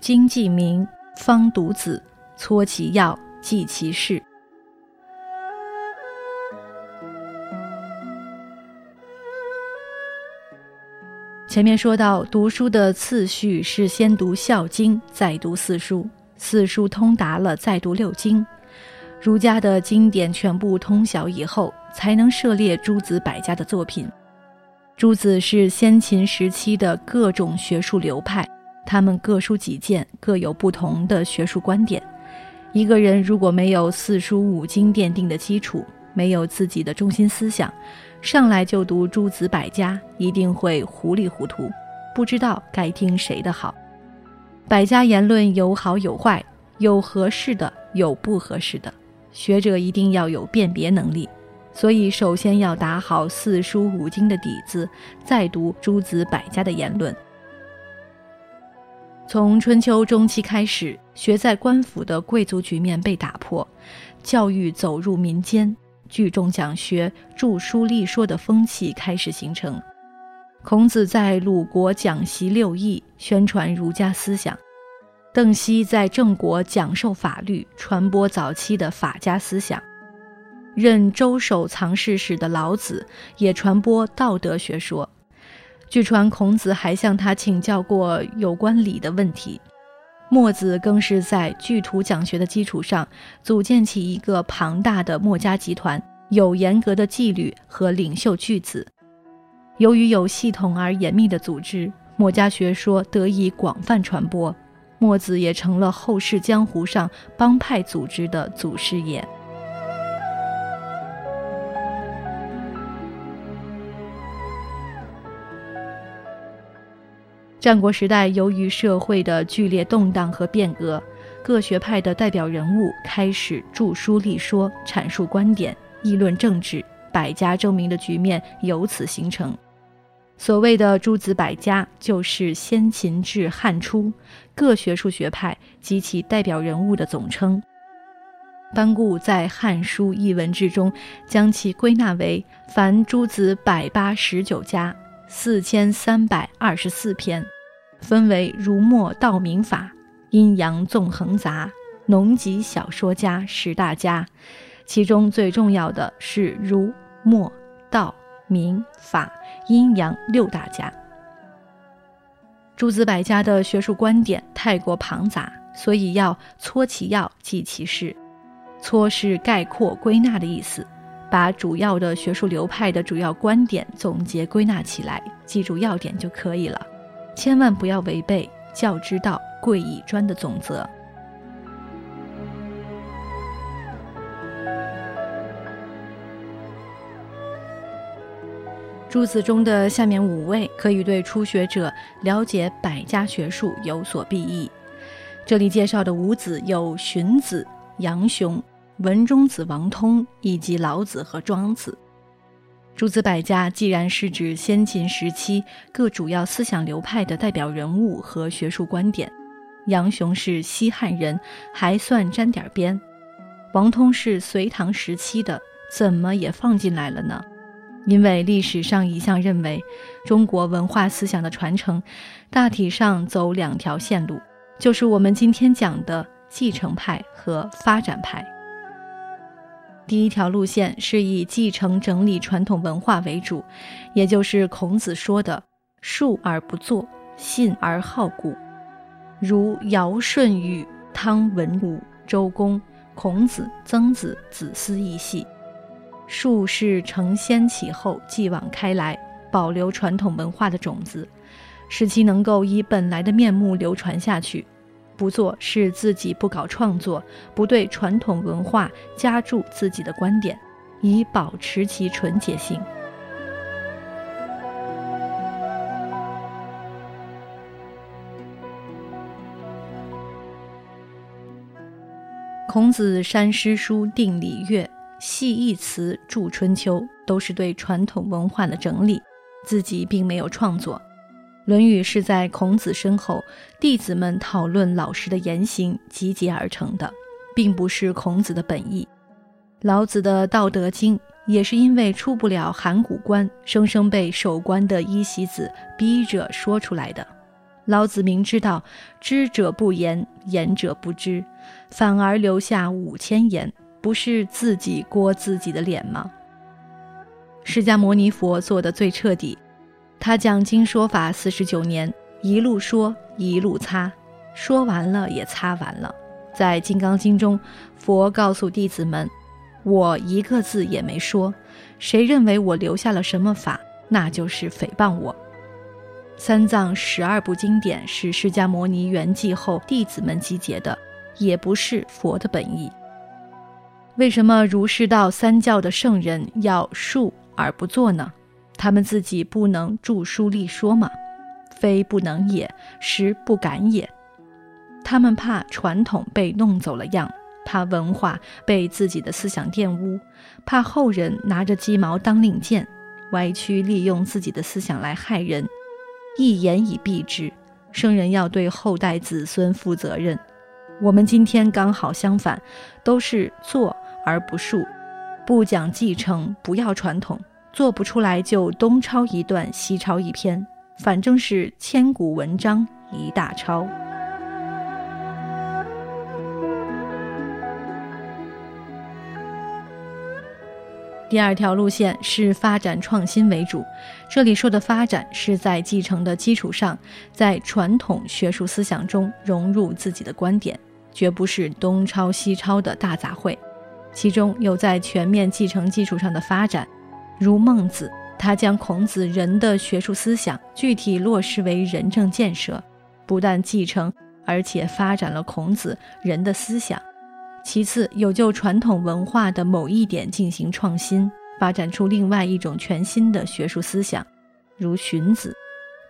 经济名，方读子，搓其要，记其事。前面说到，读书的次序是先读《孝经》，再读四书，四书通达了，再读六经。儒家的经典全部通晓以后，才能涉猎诸子百家的作品。诸子是先秦时期的各种学术流派。他们各抒己见，各有不同的学术观点。一个人如果没有四书五经奠定的基础，没有自己的中心思想，上来就读诸子百家，一定会糊里糊涂，不知道该听谁的好。百家言论有好有坏，有合适的，有不合适的。学者一定要有辨别能力，所以首先要打好四书五经的底子，再读诸子百家的言论。从春秋中期开始，学在官府的贵族局面被打破，教育走入民间，聚众讲学、著书立说的风气开始形成。孔子在鲁国讲习六艺，宣传儒家思想；邓析在郑国讲授法律，传播早期的法家思想；任周守藏室使的老子也传播道德学说。据传，孔子还向他请教过有关礼的问题。墨子更是在据图讲学的基础上，组建起一个庞大的墨家集团，有严格的纪律和领袖巨子。由于有系统而严密的组织，墨家学说得以广泛传播，墨子也成了后世江湖上帮派组织的祖师爷。战国时代，由于社会的剧烈动荡和变革，各学派的代表人物开始著书立说、阐述观点、议论政治，百家争鸣的局面由此形成。所谓的诸子百家，就是先秦至汉初各学术学派及其代表人物的总称。班固在《汉书艺文志》中将其归纳为：凡诸子百八十九家。四千三百二十四篇，分为儒墨道明法、阴阳纵横杂、农集小说家十大家，其中最重要的是儒墨道明法阴阳六大家。诸子百家的学术观点太过庞杂，所以要撮其要，记其事。撮是概括归纳的意思。把主要的学术流派的主要观点总结归纳起来，记住要点就可以了，千万不要违背“教之道，贵以专”的总则。诸子中的下面五位，可以对初学者了解百家学术有所裨益。这里介绍的五子有荀子、杨雄。文中子王通以及老子和庄子，诸子百家既然是指先秦时期各主要思想流派的代表人物和学术观点，杨雄是西汉人，还算沾点边；王通是隋唐时期的，怎么也放进来了呢？因为历史上一向认为，中国文化思想的传承大体上走两条线路，就是我们今天讲的继承派和发展派。第一条路线是以继承整理传统文化为主，也就是孔子说的“述而不作，信而好古”，如尧舜禹汤文武周公孔子曾子子思一系。述是承先启后，继往开来，保留传统文化的种子，使其能够以本来的面目流传下去。不做是自己不搞创作不对传统文化加注自己的观点以保持其纯洁性。孔子删诗书定礼乐系一词著春秋都是对传统文化的整理自己并没有创作论语》是在孔子身后，弟子们讨论老师的言行集结而成的，并不是孔子的本意。老子的《道德经》也是因为出不了函谷关，生生被守关的伊喜子逼着说出来的。老子明知道知者不言，言者不知，反而留下五千言，不是自己过自己的脸吗？释迦牟尼佛做的最彻底，他讲经说法四十九年，一路说一路擦，说完了也擦完了。在《金刚经》中，佛告诉弟子们。我一个字也没说，谁认为我留下了什么法，那就是诽谤我。三藏十二部经典是释迦牟尼圆寂后弟子们集结的，也不是佛的本意。为什么儒释道三教的圣人要述而不作呢？他们自己不能著书立说吗？非不能也，实不敢也。他们怕传统被弄走了样。怕文化被自己的思想玷污，怕后人拿着鸡毛当令箭，歪曲利用自己的思想来害人，一言以蔽之。圣人要对后代子孙负责任。我们今天刚好相反，都是做而不述，不讲继承，不要传统，做不出来就东抄一段，西抄一篇，反正是千古文章一大抄。第二条路线是发展创新为主，这里说的发展是在继承的基础上，在传统学术思想中融入自己的观点，绝不是东抄西抄的大杂烩。其中有在全面继承基础上的发展，如孟子，他将孔子人的学术思想具体落实为仁政建设，不但继承，而且发展了孔子人的思想。其次，有就传统文化的某一点进行创新，发展出另外一种全新的学术思想，如荀子，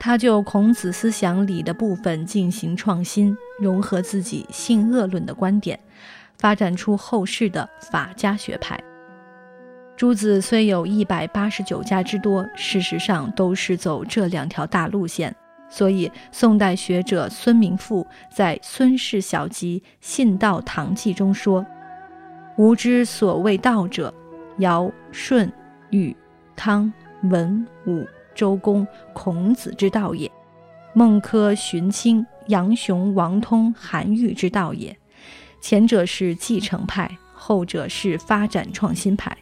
他就孔子思想里的部分进行创新，融合自己性恶论的观点，发展出后世的法家学派。诸子虽有一百八十九家之多，事实上都是走这两条大路线。所以，宋代学者孙明富在《孙氏小集·信道堂记》中说：“吾之所谓道者，尧、舜、禹、汤、文、武、周公、孔子之道也；孟轲、荀卿、杨雄、王通、韩愈之道也。前者是继承派，后者是发展创新派。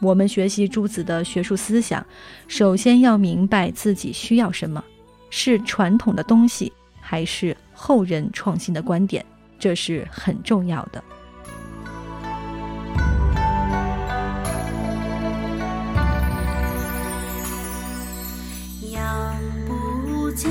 我们学习诸子的学术思想，首先要明白自己需要什么。”是传统的东西，还是后人创新的观点？这是很重要的。养不教